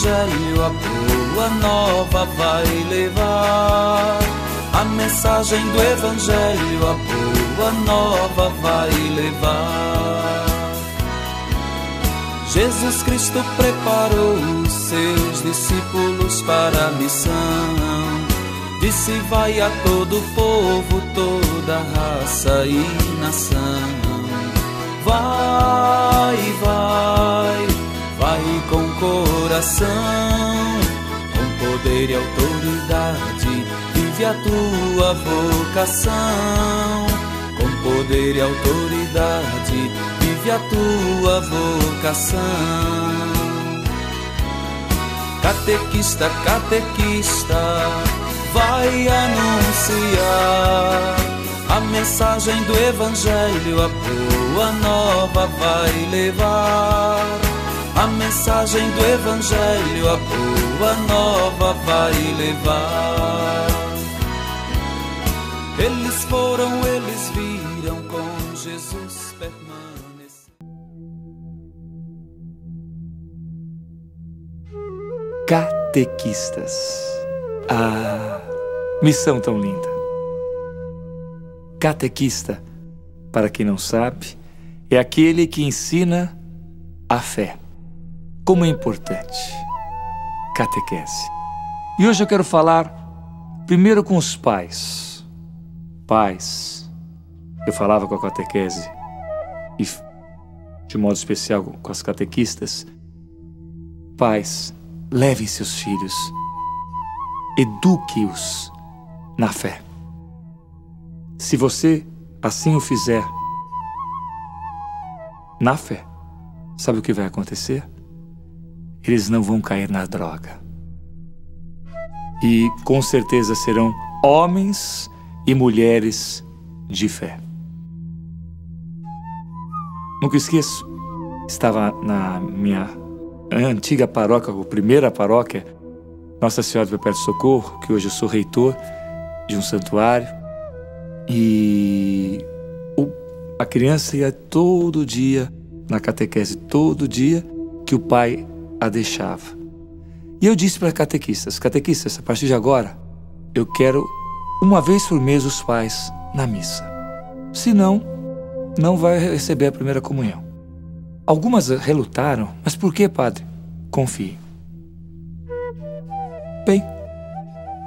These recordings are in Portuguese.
Evangelho, a boa nova vai levar. A mensagem do Evangelho, a boa nova vai levar. Jesus Cristo preparou os seus discípulos para a missão. Disse: Vai a todo povo, toda raça e nação. Vai, vai, vai com coração, com poder e autoridade. Vive a tua vocação, com poder e autoridade. Vive a tua vocação. Catequista, catequista vai anunciar a mensagem do Evangelho, a boa nova vai levar. A mensagem do Evangelho, a boa nova vai levar. Eles foram, eles viram com Jesus permanecer. Catequistas. Ah, missão tão linda. Catequista, para quem não sabe, é aquele que ensina a fé. Como é importante. Catequese. E hoje eu quero falar primeiro com os pais. Pais, eu falava com a catequese e de modo especial com as catequistas. Pais, levem seus filhos eduque-os na fé. Se você assim o fizer, na fé, sabe o que vai acontecer? Eles não vão cair na droga. E com certeza serão homens e mulheres de fé. Nunca esqueço, estava na minha antiga paróquia, a primeira paróquia, nossa Senhora do Perpétuo Socorro, que hoje eu sou reitor de um santuário, e a criança ia todo dia na catequese, todo dia que o pai a deixava. E eu disse para catequistas: catequistas, a partir de agora, eu quero uma vez por mês os pais na missa. Senão, não vai receber a primeira comunhão. Algumas relutaram, mas por que, padre? Confie. Bem,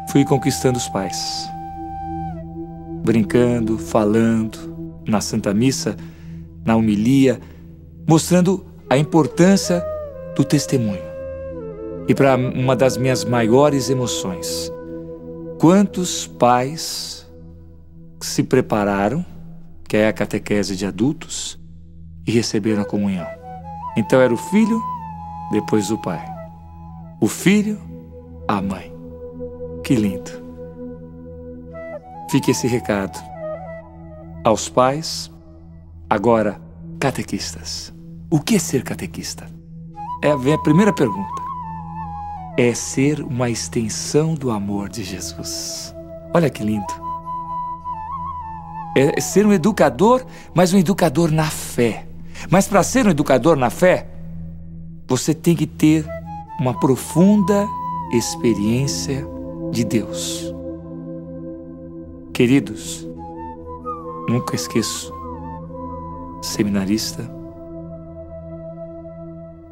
fui conquistando os pais. Brincando, falando, na Santa Missa, na homilia, mostrando a importância do testemunho. E para uma das minhas maiores emoções, quantos pais se prepararam, que é a catequese de adultos, e receberam a comunhão. Então era o filho, depois o pai. O filho, a mãe. Que lindo. Fique esse recado aos pais, agora catequistas. O que é ser catequista? É a primeira pergunta. É ser uma extensão do amor de Jesus. Olha que lindo. É ser um educador, mas um educador na fé. Mas para ser um educador na fé, você tem que ter uma profunda experiência de Deus. Queridos, nunca esqueço, seminarista,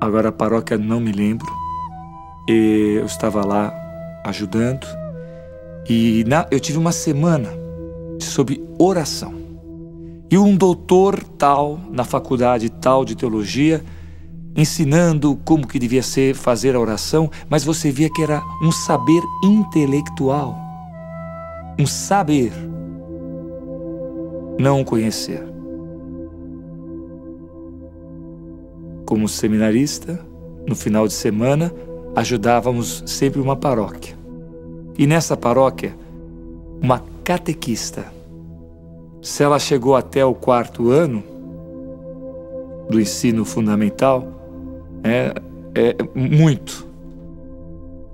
agora a paróquia não me lembro, eu estava lá ajudando e na, eu tive uma semana sobre oração. E um doutor tal, na faculdade tal de teologia, ensinando como que devia ser fazer a oração, mas você via que era um saber intelectual, um saber, não conhecer. Como seminarista, no final de semana, ajudávamos sempre uma paróquia. E nessa paróquia, uma catequista. Se ela chegou até o quarto ano do ensino fundamental, é, é muito,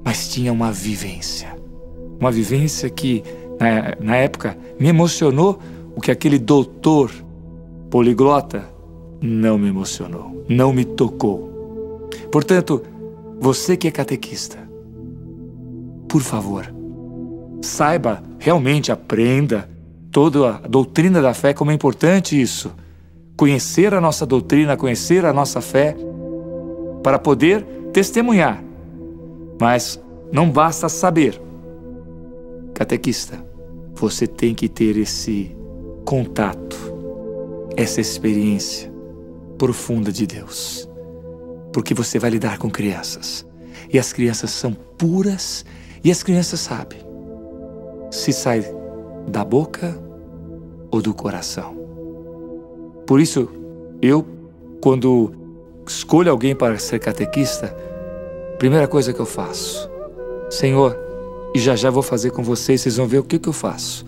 mas tinha uma vivência. Uma vivência que, na, na época, me emocionou o que aquele doutor poliglota não me emocionou, não me tocou. Portanto, você que é catequista, por favor, saiba, realmente aprenda toda a doutrina da fé, como é importante isso. Conhecer a nossa doutrina, conhecer a nossa fé, para poder testemunhar. Mas não basta saber. Catequista, você tem que ter esse contato, essa experiência profunda de Deus. Porque você vai lidar com crianças. E as crianças são puras e as crianças sabem se sai da boca ou do coração. Por isso, eu, quando escolho alguém para ser catequista, primeira coisa que eu faço, Senhor, e já já vou fazer com vocês, vocês vão ver o que, que eu faço.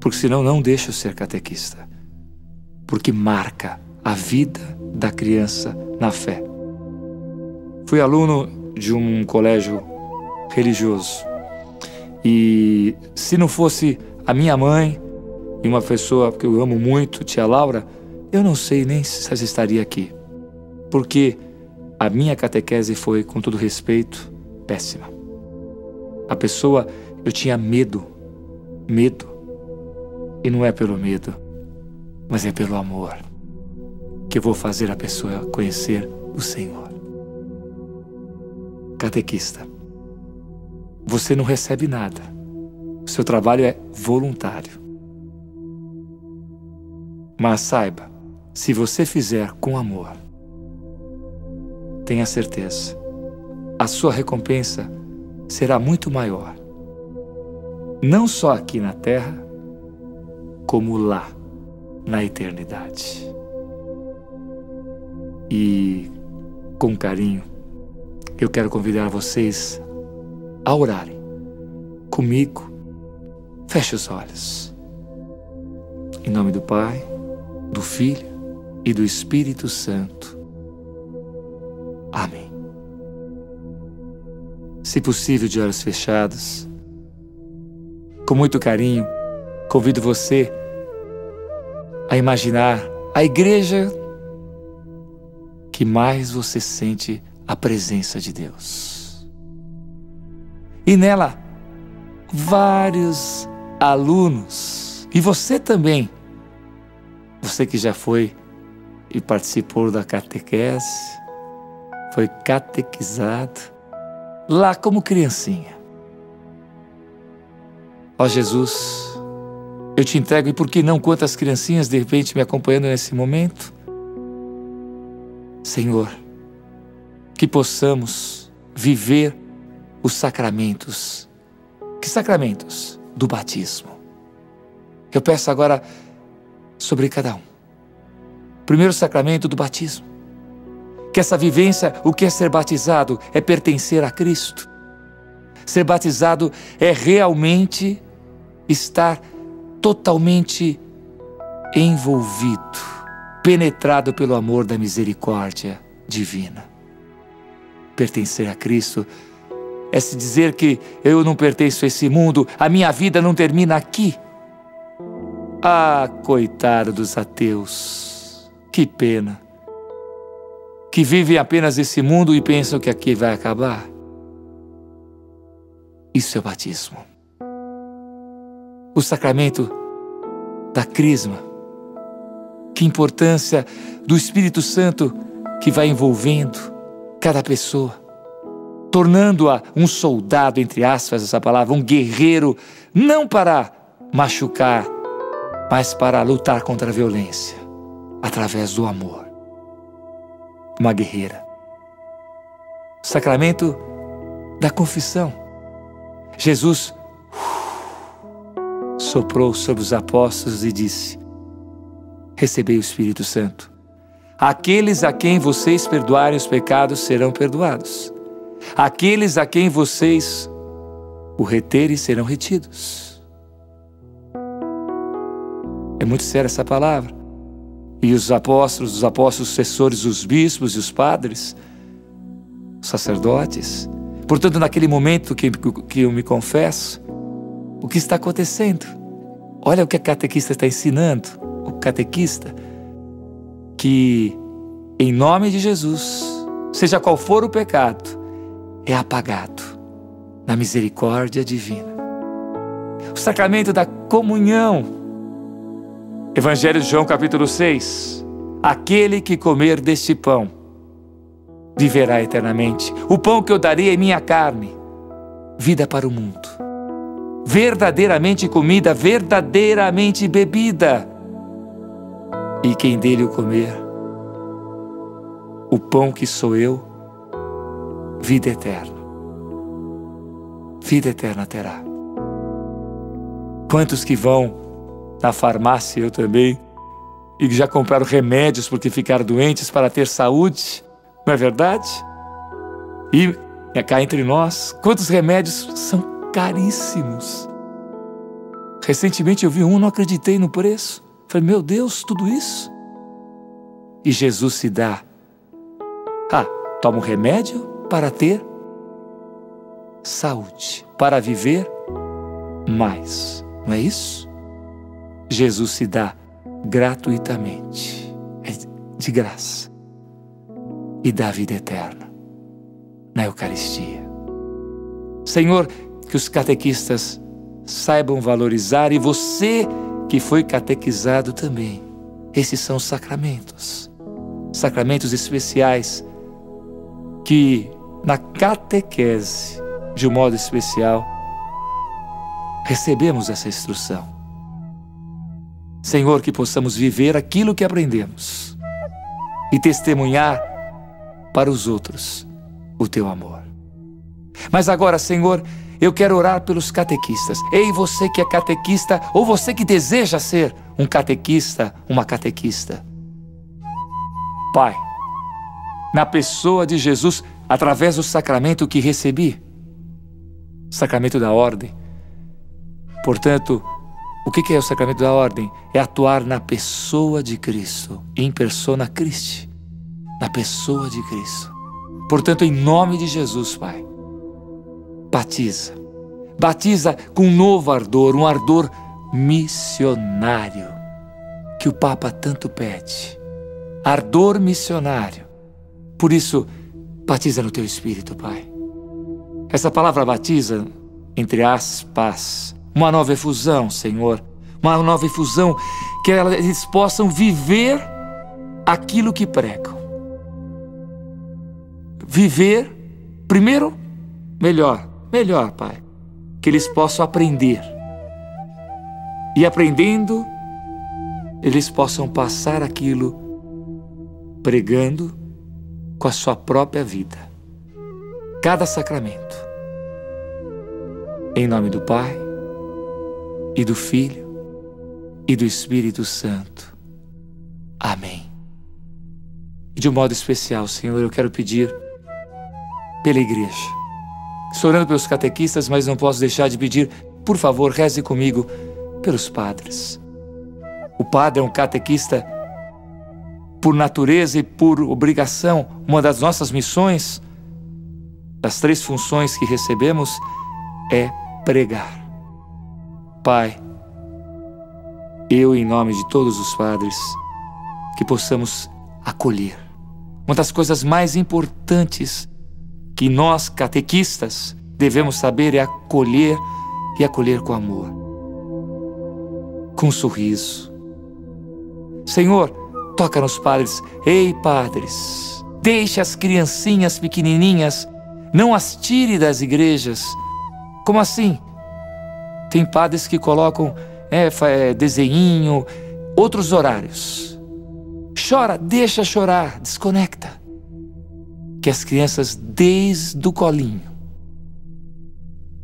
Porque senão não deixo ser catequista. Porque marca a vida da criança na fé. Fui aluno de um colégio religioso. E se não fosse a minha mãe e uma pessoa que eu amo muito, tia Laura, eu não sei nem se estaria aqui. Porque a minha catequese foi, com todo respeito, péssima. A pessoa, eu tinha medo, medo. E não é pelo medo, mas é pelo amor que vou fazer a pessoa conhecer o Senhor. Catequista, você não recebe nada. O seu trabalho é voluntário. Mas saiba, se você fizer com amor, tenha certeza, a sua recompensa será muito maior. Não só aqui na terra, como lá, na eternidade. E, com carinho, eu quero convidar vocês a orarem comigo. Feche os olhos. Em nome do Pai, do Filho e do Espírito Santo. Amém se possível de olhos fechados. Com muito carinho, convido você a imaginar a igreja que mais você sente a presença de Deus. E nela, vários alunos, e você também, você que já foi e participou da catequese, foi catequizado, lá como criancinha. Ó Jesus, eu te entrego e por que não quantas criancinhas de repente me acompanhando nesse momento? Senhor, que possamos viver os sacramentos. Que sacramentos? Do batismo. Eu peço agora sobre cada um. Primeiro sacramento do batismo que essa vivência, o que é ser batizado, é pertencer a Cristo. Ser batizado é realmente estar totalmente envolvido, penetrado pelo amor da misericórdia divina. Pertencer a Cristo é se dizer que eu não pertenço a esse mundo, a minha vida não termina aqui. Ah, coitado dos ateus, que pena que vivem apenas esse mundo e pensam que aqui vai acabar. Isso é o batismo. O sacramento da crisma. Que importância do Espírito Santo que vai envolvendo cada pessoa, tornando-a um soldado, entre aspas, essa palavra, um guerreiro, não para machucar, mas para lutar contra a violência, através do amor uma guerreira. Sacramento da confissão. Jesus uh, soprou sobre os apóstolos e disse: Recebei o Espírito Santo. Aqueles a quem vocês perdoarem os pecados serão perdoados. Aqueles a quem vocês o reterem serão retidos. É muito séria essa palavra e os apóstolos, os apóstolos sucessores, os bispos e os padres, os sacerdotes. Portanto, naquele momento que, que eu me confesso, o que está acontecendo? Olha o que a catequista está ensinando, catequista, que em nome de Jesus, seja qual for o pecado, é apagado na misericórdia divina. O sacramento da comunhão. Evangelho de João, capítulo 6. Aquele que comer deste pão viverá eternamente. O pão que eu darei é minha carne, vida para o mundo. Verdadeiramente comida, verdadeiramente bebida. E quem dele o comer, o pão que sou eu, vida eterna. Vida eterna terá. Quantos que vão na farmácia, eu também, e já compraram remédios porque ficaram doentes para ter saúde, não é verdade? E é cá entre nós, quantos remédios são caríssimos. Recentemente eu vi um, não acreditei no preço. Falei, meu Deus, tudo isso? E Jesus se dá. Ah, toma um remédio para ter saúde, para viver mais. Não é isso? Jesus se dá gratuitamente, é de graça, e dá vida eterna na Eucaristia. Senhor, que os catequistas saibam valorizar e você que foi catequizado também. Esses são os sacramentos, sacramentos especiais que na catequese, de um modo especial, recebemos essa instrução. Senhor, que possamos viver aquilo que aprendemos e testemunhar para os outros o teu amor. Mas agora, Senhor, eu quero orar pelos catequistas. Ei, você que é catequista ou você que deseja ser um catequista, uma catequista. Pai, na pessoa de Jesus, através do sacramento que recebi, sacramento da ordem, Portanto, o que é o sacramento da ordem? É atuar na pessoa de Cristo, em persona Christi, na pessoa de Cristo. Portanto, em nome de Jesus, Pai, batiza. Batiza com um novo ardor, um ardor missionário, que o Papa tanto pede. Ardor missionário. Por isso, batiza no teu espírito, Pai. Essa palavra batiza, entre aspas, uma nova efusão, Senhor, uma nova efusão que eles possam viver aquilo que pregam. Viver, primeiro, melhor, melhor, Pai, que eles possam aprender. E aprendendo, eles possam passar aquilo pregando com a sua própria vida. Cada sacramento. Em nome do Pai, e do Filho e do Espírito Santo. Amém. E de um modo especial, Senhor, eu quero pedir pela igreja. Estou orando pelos catequistas, mas não posso deixar de pedir, por favor, reze comigo pelos padres. O padre é um catequista por natureza e por obrigação. Uma das nossas missões, das três funções que recebemos, é pregar. Pai, eu, em nome de todos os padres, que possamos acolher. Uma das coisas mais importantes que nós, catequistas, devemos saber é acolher e acolher com amor, com um sorriso. Senhor, toca nos padres. Ei, padres, deixe as criancinhas pequenininhas, não as tire das igrejas. Como assim? Tem padres que colocam é, é, desenho, outros horários. Chora, deixa chorar, desconecta. Que as crianças, desde o colinho,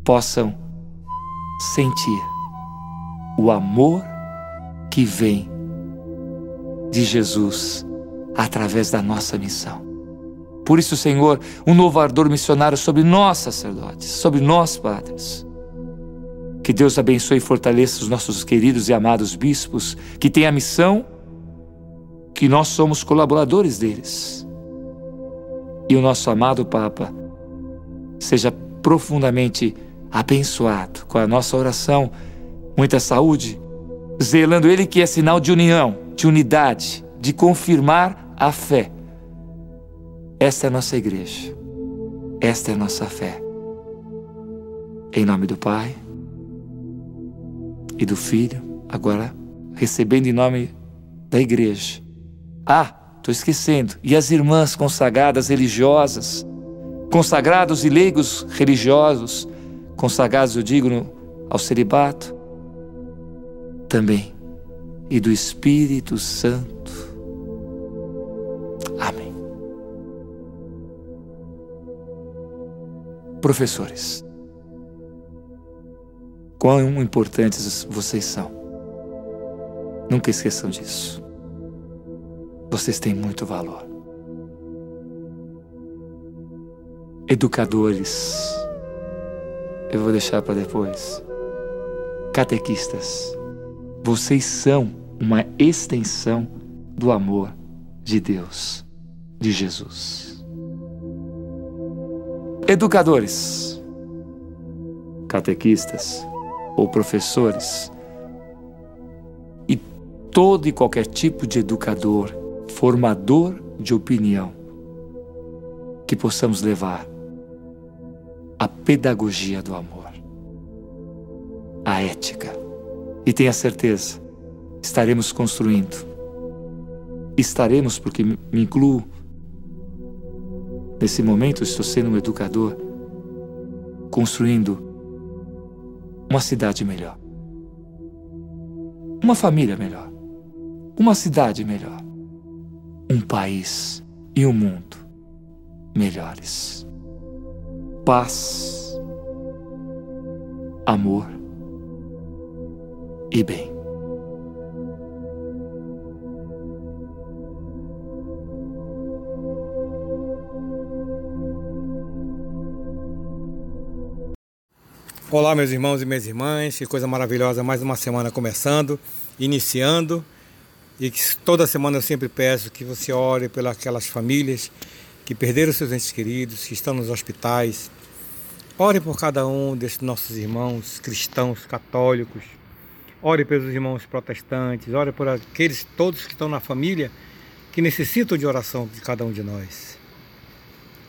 possam sentir o amor que vem de Jesus através da nossa missão. Por isso, Senhor, um novo ardor missionário sobre nós, sacerdotes, sobre nós, padres que Deus abençoe e fortaleça os nossos queridos e amados bispos, que têm a missão que nós somos colaboradores deles. E o nosso amado Papa seja profundamente abençoado com a nossa oração, muita saúde, zelando ele que é sinal de união, de unidade, de confirmar a fé. Esta é a nossa igreja. Esta é a nossa fé. Em nome do Pai e do Filho, agora recebendo em nome da igreja. Ah, estou esquecendo. E as irmãs consagradas religiosas, consagrados e leigos religiosos, consagrados, eu digo, ao celibato, também. E do Espírito Santo. Amém. Professores, quão importantes vocês são. Nunca esqueçam disso. Vocês têm muito valor. Educadores, eu vou deixar para depois. Catequistas, vocês são uma extensão do amor de Deus, de Jesus. Educadores, catequistas ou professores, e todo e qualquer tipo de educador, formador de opinião, que possamos levar a pedagogia do amor, a ética. E tenha certeza, estaremos construindo. Estaremos, porque me incluo Nesse momento, estou sendo um educador, construindo uma cidade melhor, uma família melhor, uma cidade melhor, um país e um mundo melhores. Paz, amor e bem. Olá, meus irmãos e minhas irmãs, que coisa maravilhosa, mais uma semana começando, iniciando. E que toda semana eu sempre peço que você ore pelas aquelas famílias que perderam seus entes queridos, que estão nos hospitais. Ore por cada um desses nossos irmãos cristãos, católicos. Ore pelos irmãos protestantes, ore por aqueles todos que estão na família que necessitam de oração de cada um de nós.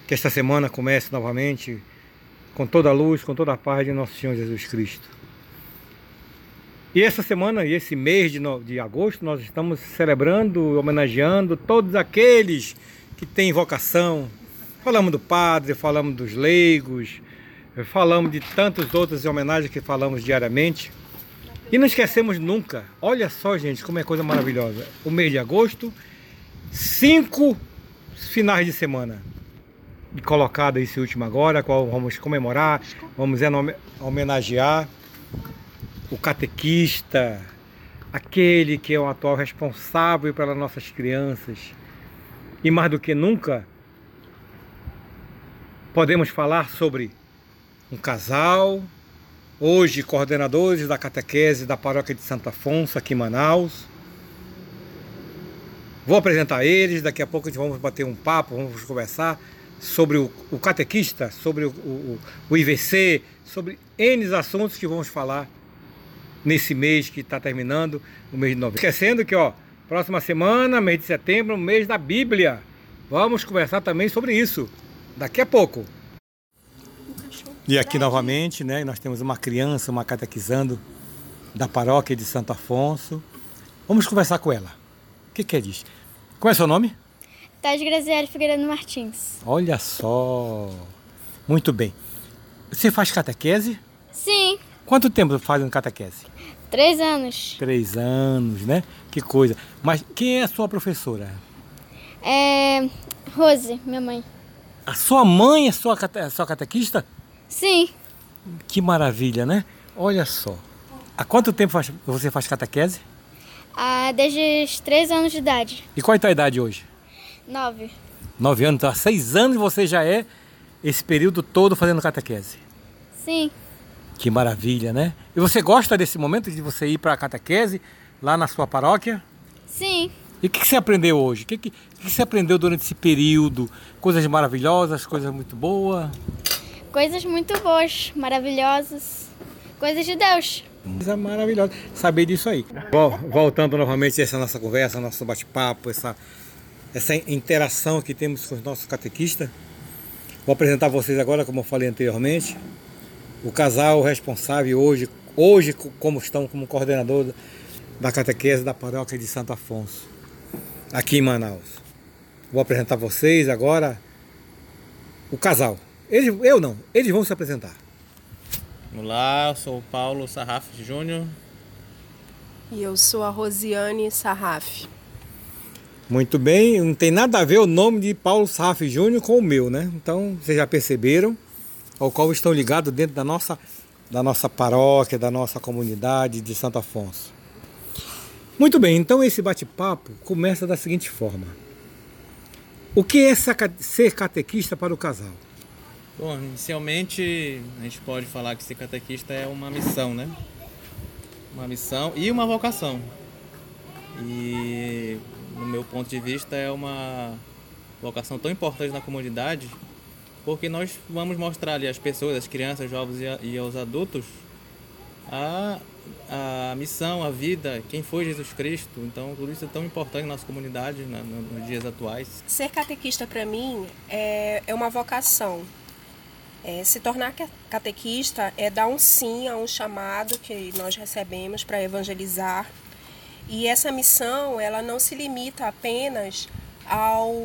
Que esta semana comece novamente com toda a luz, com toda a paz de nosso Senhor Jesus Cristo. E essa semana e esse mês de, no, de agosto nós estamos celebrando, homenageando todos aqueles que têm vocação. Falamos do padre, falamos dos leigos, falamos de tantas outras homenagens que falamos diariamente. E não esquecemos nunca, olha só gente, como é coisa maravilhosa. O mês de agosto, cinco finais de semana colocado esse último agora, qual vamos comemorar, vamos homenagear o catequista, aquele que é o atual responsável pelas nossas crianças. E mais do que nunca, podemos falar sobre um casal, hoje coordenadores da catequese da paróquia de Santo Afonso, aqui em Manaus. Vou apresentar eles, daqui a pouco a gente vamos bater um papo, vamos conversar sobre o, o catequista, sobre o, o, o, IVC, sobre N assuntos que vamos falar nesse mês que está terminando, o mês de novembro. Esquecendo que, ó, próxima semana, mês de setembro, mês da Bíblia. Vamos conversar também sobre isso daqui a pouco. E aqui novamente, né, nós temos uma criança, uma catequizando da paróquia de Santo Afonso. Vamos conversar com ela. O que, que é disso? Qual é o seu nome? Tade Graziele Figueiredo Martins. Olha só. Muito bem. Você faz catequese? Sim. Quanto tempo faz catequese? Três anos. Três anos, né? Que coisa. Mas quem é a sua professora? É. Rose, minha mãe. A sua mãe é sua, cate... sua catequista? Sim. Que maravilha, né? Olha só. Há quanto tempo você faz catequese? Ah, desde os três anos de idade. E qual é a tua idade hoje? Nove. Nove anos, então há seis anos você já é esse período todo fazendo catequese. Sim. Que maravilha, né? E você gosta desse momento de você ir para a catequese lá na sua paróquia? Sim. E o que, que, você aprendeu hoje? O que, que, que, você aprendeu durante esse período? Coisas maravilhosas, coisas muito boas? Coisas muito boas, maravilhosas. Coisas de Deus. Coisa maravilhosa saber disso aí. Voltando novamente a essa nossa conversa, nosso bate-papo, essa, essa interação que temos com os nossos catequistas. Vou apresentar vocês agora, como eu falei anteriormente, o casal responsável hoje, hoje como estão como coordenador da catequese da paróquia de Santo Afonso, aqui em Manaus. Vou apresentar vocês agora o casal. Eles, eu não, eles vão se apresentar. Olá, eu sou o Paulo Sarraf Júnior. E eu sou a Rosiane Sarraf. Muito bem, não tem nada a ver o nome de Paulo Sarraf Júnior com o meu, né? Então, vocês já perceberam ao qual estão ligados dentro da nossa, da nossa paróquia, da nossa comunidade de Santo Afonso. Muito bem, então esse bate-papo começa da seguinte forma. O que é ser catequista para o casal? Bom, inicialmente a gente pode falar que ser catequista é uma missão, né? Uma missão e uma vocação. E no meu ponto de vista é uma vocação tão importante na comunidade, porque nós vamos mostrar ali às pessoas, às crianças, jovens e aos adultos a, a missão, a vida, quem foi Jesus Cristo. Então, tudo isso é tão importante na nossa comunidade né, nos dias atuais. Ser catequista para mim é, é uma vocação é, se tornar catequista é dar um sim a um chamado que nós recebemos para evangelizar. E essa missão, ela não se limita apenas ao,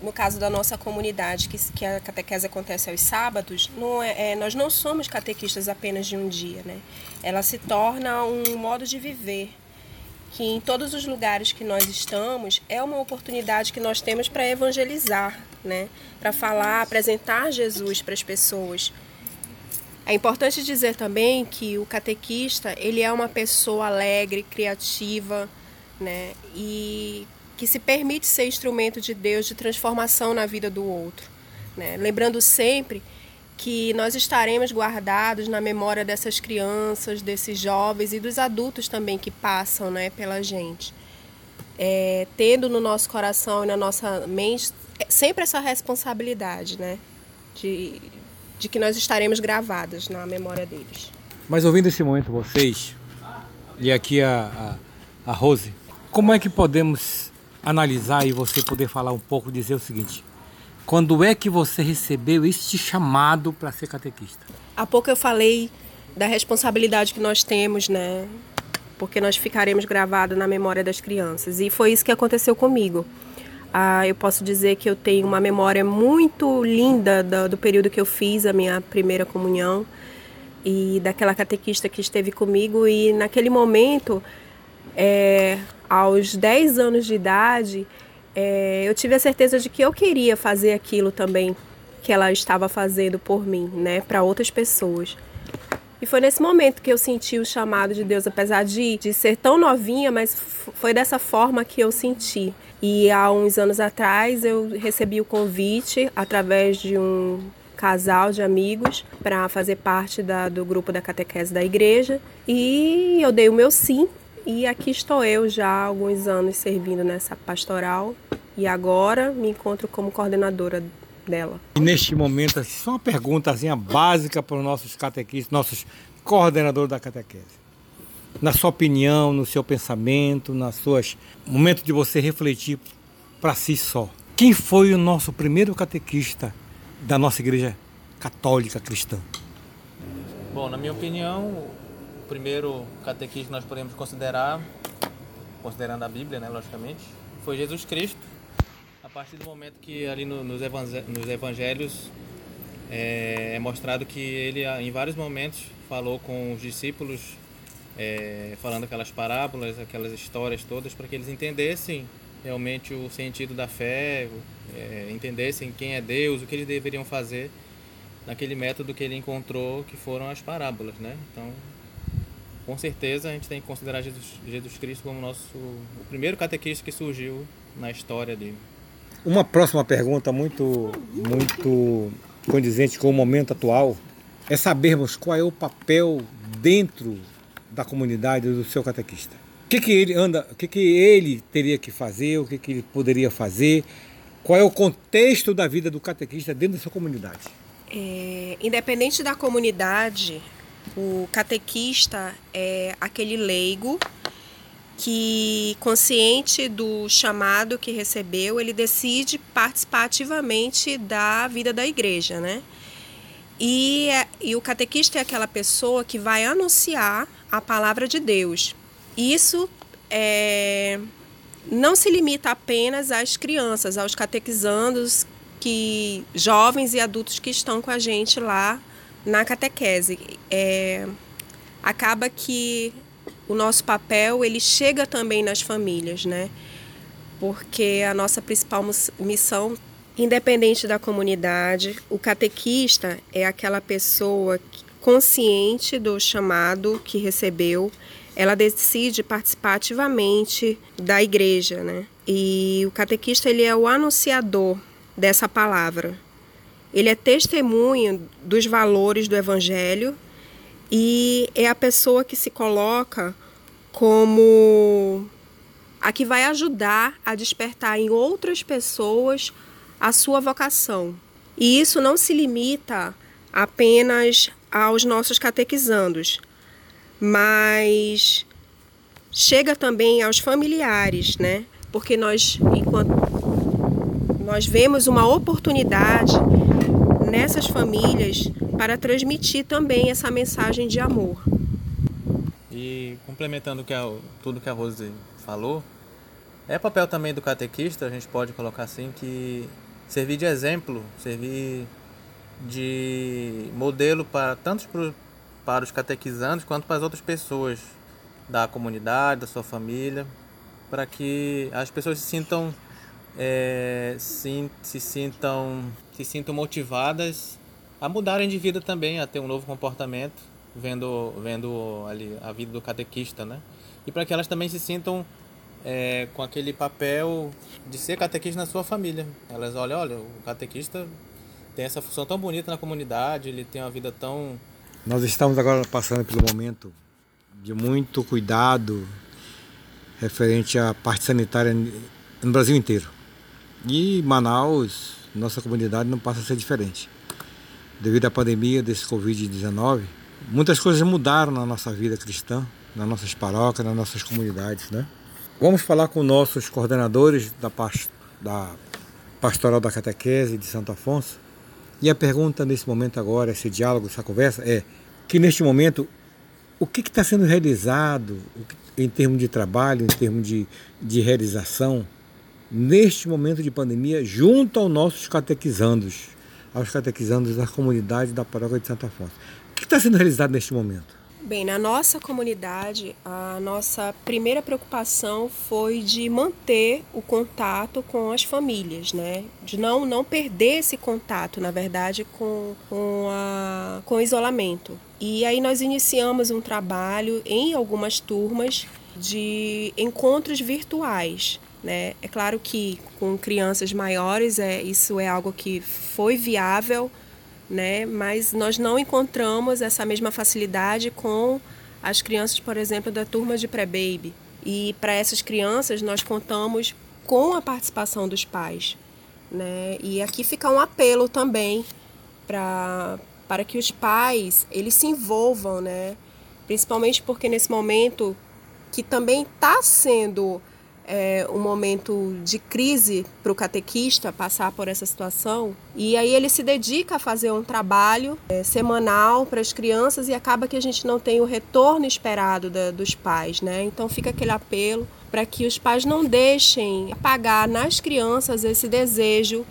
no caso da nossa comunidade, que, que a catequese acontece aos sábados, não é, é, nós não somos catequistas apenas de um dia, né? Ela se torna um modo de viver que em todos os lugares que nós estamos é uma oportunidade que nós temos para evangelizar, né? Para falar, apresentar Jesus para as pessoas. É importante dizer também que o catequista, ele é uma pessoa alegre, criativa, né? E que se permite ser instrumento de Deus de transformação na vida do outro, né? Lembrando sempre que nós estaremos guardados na memória dessas crianças, desses jovens e dos adultos também que passam né, pela gente. É, tendo no nosso coração e na nossa mente é, sempre essa responsabilidade, né? De, de que nós estaremos gravadas na memória deles. Mas ouvindo esse momento vocês, e aqui a, a, a Rose, como é que podemos analisar e você poder falar um pouco, dizer o seguinte, quando é que você recebeu este chamado para ser catequista? Há pouco eu falei da responsabilidade que nós temos, né? Porque nós ficaremos gravados na memória das crianças. E foi isso que aconteceu comigo. Ah, eu posso dizer que eu tenho uma memória muito linda do, do período que eu fiz a minha primeira comunhão e daquela catequista que esteve comigo. E naquele momento, é, aos 10 anos de idade, é, eu tive a certeza de que eu queria fazer aquilo também que ela estava fazendo por mim, né, para outras pessoas. E foi nesse momento que eu senti o chamado de Deus, apesar de, de ser tão novinha, mas foi dessa forma que eu senti. E há uns anos atrás eu recebi o convite através de um casal de amigos para fazer parte da, do grupo da catequese da igreja e eu dei o meu sim e aqui estou eu já há alguns anos servindo nessa pastoral e agora me encontro como coordenadora dela. E neste momento, assim, só uma perguntazinha básica para os nossos catequistas, nossos coordenadores da catequese. Na sua opinião, no seu pensamento, nas suas momento de você refletir para si só. Quem foi o nosso primeiro catequista da nossa igreja católica cristã? Bom, na minha opinião, primeiro catequista que nós podemos considerar, considerando a Bíblia, né, logicamente, foi Jesus Cristo. A partir do momento que ali no, nos, evangelhos é, é, mostrado que ele, em vários momentos, falou com os discípulos, é, falando aquelas parábolas, aquelas histórias todas, para que eles entendessem realmente o sentido da fé, é, entendessem quem é Deus, o que eles deveriam fazer naquele método que ele encontrou, que foram as parábolas, né? Então, com certeza a gente tem que considerar Jesus, Jesus Cristo como nosso o primeiro catequista que surgiu na história dele. Uma próxima pergunta muito muito condizente com o momento atual é sabermos qual é o papel dentro da comunidade do seu catequista. O que, que ele anda, o que, que ele teria que fazer, o que, que ele poderia fazer, qual é o contexto da vida do catequista dentro da sua comunidade? É, independente da comunidade, O catequista é aquele leigo que, consciente do chamado que recebeu, ele decide participar ativamente da vida da igreja, né? E, e o catequista é aquela pessoa que vai anunciar a palavra de Deus. Isso é, não se limita apenas às crianças, aos catequizandos, que jovens e adultos que estão com a gente lá na catequese. É, acaba que o nosso papel ele chega também nas famílias, né? Porque a nossa principal missão, independente da comunidade, o catequista é aquela pessoa consciente do chamado que recebeu, ela decide participar ativamente da igreja, né? E o catequista ele é o anunciador dessa palavra. Ele é testemunha dos valores do evangelho e é a pessoa que se coloca como a que vai ajudar a despertar em outras pessoas a sua vocação. E isso não se limita apenas aos nossos catequizandos, mas chega também aos familiares, né? Porque nós, enquanto nós vemos uma oportunidade nessas famílias para transmitir também essa mensagem de amor. E complementando que a, tudo que a Rose falou, é papel também do catequista, a gente pode colocar assim, que servir de exemplo, servir de modelo para tanto para os catequizandos quanto para as outras pessoas da comunidade, da sua família, para que as pessoas se sintam é, se, se sintam se sintam motivadas a mudarem de vida também, a ter um novo comportamento, vendo vendo ali a vida do catequista, né? E para que elas também se sintam é, com aquele papel de ser catequista na sua família. Elas olham, olha, o catequista tem essa função tão bonita na comunidade, ele tem uma vida tão. Nós estamos agora passando pelo momento de muito cuidado referente à parte sanitária no Brasil inteiro. E Manaus, nossa comunidade não passa a ser diferente. Devido à pandemia desse Covid-19, muitas coisas mudaram na nossa vida cristã, nas nossas paróquias, nas nossas comunidades, né? Vamos falar com nossos coordenadores da, da Pastoral da Catequese de Santo Afonso, e a pergunta nesse momento agora, esse diálogo, essa conversa, é que neste momento, o que está sendo realizado em termos de trabalho, em termos de, de realização, neste momento de pandemia, junto aos nossos catequizandos, aos catequizandos da comunidade da paróquia de Santo Afonso. O que está sendo realizado neste momento? Bem, na nossa comunidade, a nossa primeira preocupação foi de manter o contato com as famílias, né? De não, não perder esse contato, na verdade, com, com, a, com o isolamento. E aí nós iniciamos um trabalho em algumas turmas de encontros virtuais. Né? É claro que com crianças maiores é, isso é algo que foi viável né? Mas nós não encontramos essa mesma facilidade com as crianças, por exemplo, da turma de pré-baby. E para essas crianças nós contamos com a participação dos pais, né? E aqui fica um apelo também para para que os pais eles se envolvam, né? Principalmente porque nesse momento que também está sendo é, um momento de crise para o catequista passar por essa situação. E aí ele se dedica a fazer um trabalho é, semanal para as crianças e acaba que a gente não tem o retorno esperado da, dos pais, né? Então fica aquele apelo para que os pais não deixem apagar nas crianças esse desejo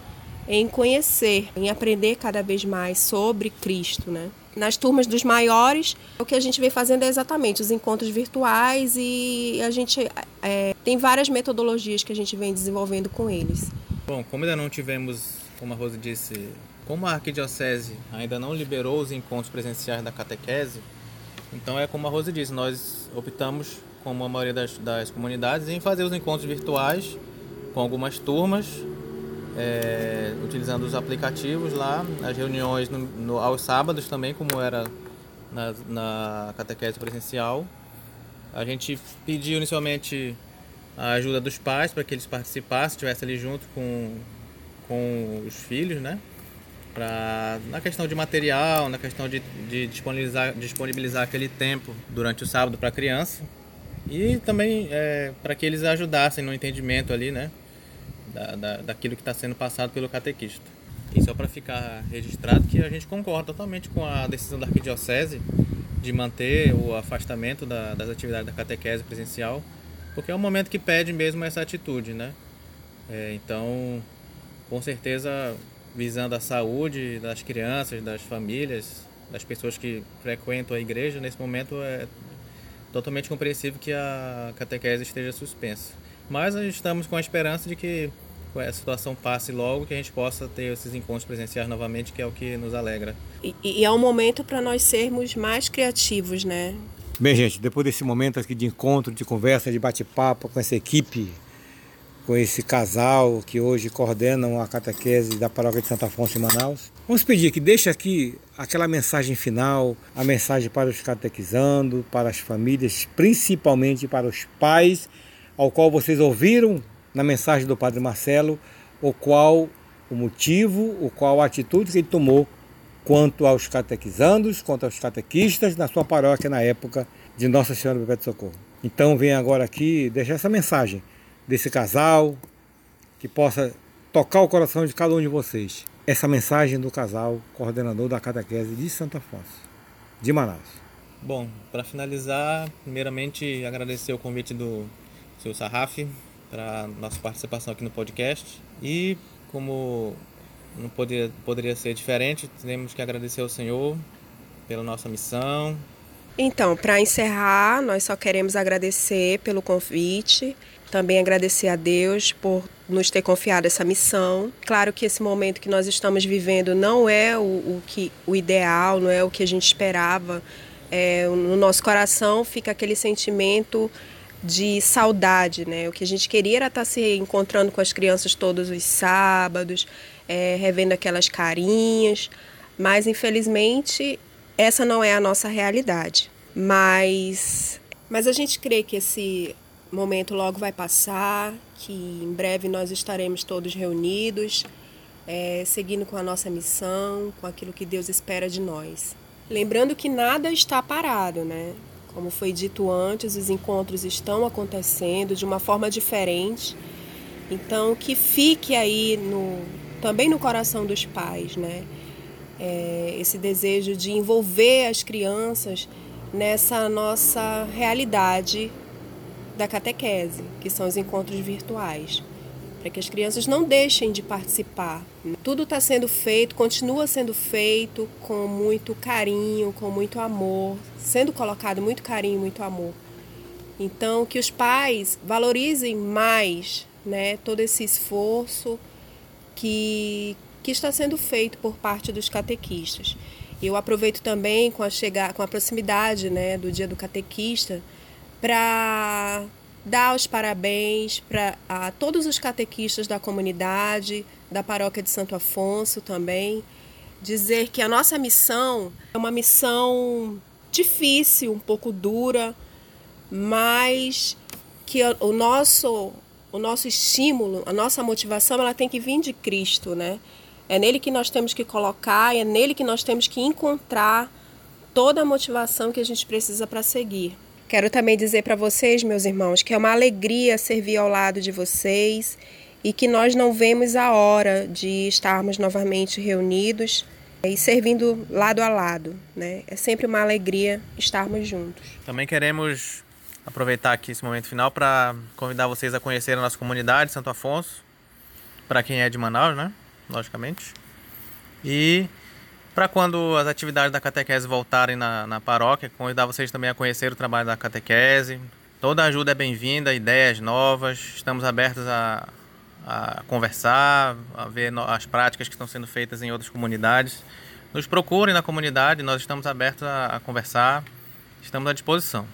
em conhecer, em aprender cada vez mais sobre Cristo, né? Nas turmas dos maiores, o que a gente vem fazendo é exatamente os encontros virtuais e a gente é, tem várias metodologias que a gente vem desenvolvendo com eles. Bom, como ainda não tivemos, como a Rosa disse, como a Arquidiocese ainda não liberou os encontros presenciais da catequese, então é como a Rosa disse, nós optamos, como a maioria das, das comunidades, em fazer os encontros virtuais com algumas turmas é, utilizando os aplicativos lá, as reuniões no, no, aos sábados também, como era na, na catequese presencial. A gente pediu inicialmente a ajuda dos pais para que eles participassem, estivessem ali junto com, com os filhos, né? Pra, na questão de material, na questão de, de disponibilizar, disponibilizar aquele tempo durante o sábado para a criança e também é, para que eles ajudassem no entendimento ali, né, da, da, daquilo que está sendo passado pelo catequista. E só para ficar registrado que a gente concorda totalmente com a decisão da arquidiocese de manter o afastamento da, das atividades da catequese presencial, porque é um momento que pede mesmo essa atitude, né? É, então, com certeza, visando a saúde das crianças, das famílias, das pessoas que frequentam a igreja, nesse momento é totalmente compreensível que a catequese esteja suspensa. Mas estamos com a esperança de que a situação passe logo, que a gente possa ter esses encontros presenciais novamente, que é o que nos alegra. E, e é um momento para nós sermos mais criativos, né? Bem, gente, depois desse momento aqui de encontro, de conversa, de bate-papo com essa equipe com esse casal que hoje coordenam a catequese da paróquia de Santa Afonso em Manaus. Vamos pedir que deixe aqui aquela mensagem final, a mensagem para os catequizando, para as famílias, principalmente para os pais, ao qual vocês ouviram na mensagem do Padre Marcelo, o qual o motivo, o qual a atitude que ele tomou quanto aos catequizandos, quanto aos catequistas na sua paróquia na época de Nossa Senhora do Perpétuo Socorro. Então vem agora aqui deixar essa mensagem desse casal, que possa tocar o coração de cada um de vocês. Essa mensagem do casal, coordenador da catequese de Santo Afonso, de Manaus. Bom, para finalizar, primeiramente agradecer o convite do seu Sarraf para nossa participação aqui no podcast e como não poderia, poderia ser diferente, temos que agradecer ao Senhor pela nossa missão. Então, para encerrar, nós só queremos agradecer pelo convite também agradecer a Deus por nos ter confiado essa missão. Claro que esse momento que nós estamos vivendo não é o, o que, o ideal, não é o que a gente esperava. É, no nosso coração fica aquele sentimento de saudade, né? O que a gente queria era estar se encontrando com as crianças todos os sábados, é, revendo aquelas carinhas, mas infelizmente essa não é a nossa realidade. Mas, mas a gente crê que esse momento logo vai passar, que em breve nós estaremos todos reunidos, é, seguindo com a nossa missão, com aquilo que Deus espera de nós. Lembrando que nada está parado, né? Como foi dito antes, os encontros estão acontecendo de uma forma diferente. Então, que fique aí no, também no coração dos pais, né? É, esse desejo de envolver as crianças nessa nossa realidade da catequese, que são os encontros virtuais, para que as crianças não deixem de participar. Tudo está sendo feito, continua sendo feito com muito carinho, com muito amor, sendo colocado muito carinho, muito amor. Então, que os pais valorizem mais né, todo esse esforço que, que está sendo feito por parte dos catequistas. Eu aproveito também com a, chegar, com a proximidade né, do dia do catequista para dar os parabéns para a todos os catequistas da comunidade, da paróquia de Santo Afonso também, dizer que a nossa missão é uma missão difícil, um pouco dura, mas que o nosso o nosso estímulo, a nossa motivação, ela tem que vir de Cristo, né? É nele que nós temos que colocar, é nele que nós temos que encontrar toda a motivação que a gente precisa para seguir. Quero também dizer para vocês, meus irmãos, que é uma alegria servir ao lado de vocês e que nós não vemos a hora de estarmos novamente reunidos e servindo lado a lado. Né? É sempre uma alegria estarmos juntos. Também queremos aproveitar aqui esse momento final para convidar vocês a conhecer a nossa comunidade, Santo Afonso, para quem é de Manaus, né? Logicamente. E para quando as atividades da catequese voltarem na, na paróquia, convidar vocês também a conhecer o trabalho da catequese. Toda ajuda é bem-vinda, ideias novas. Estamos abertos a, a conversar, a ver as práticas que estão sendo feitas em outras comunidades. Nos procurem na comunidade, nós estamos abertos a, a conversar, estamos à disposição.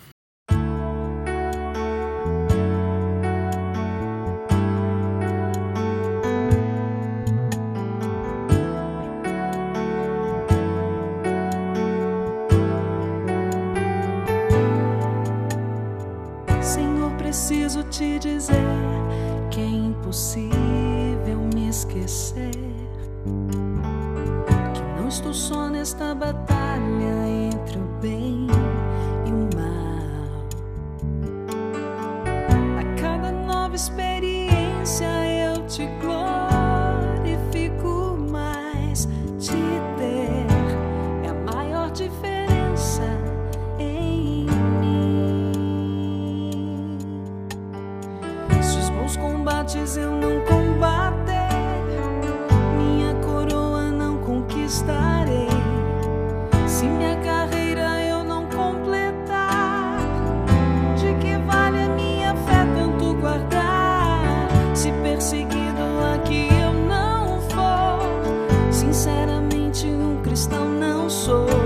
Não sou.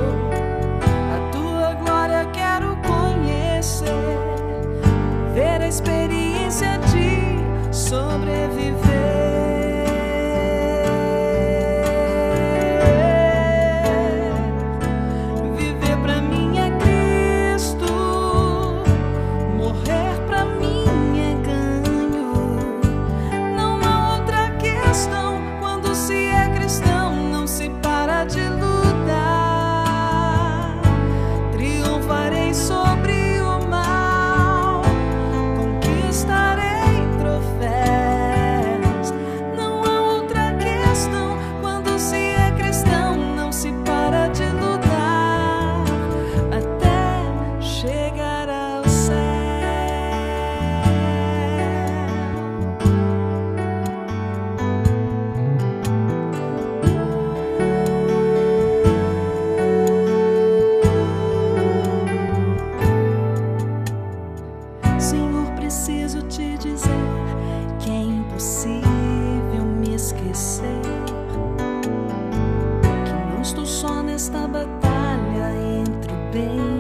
Nesta batalha entre o bem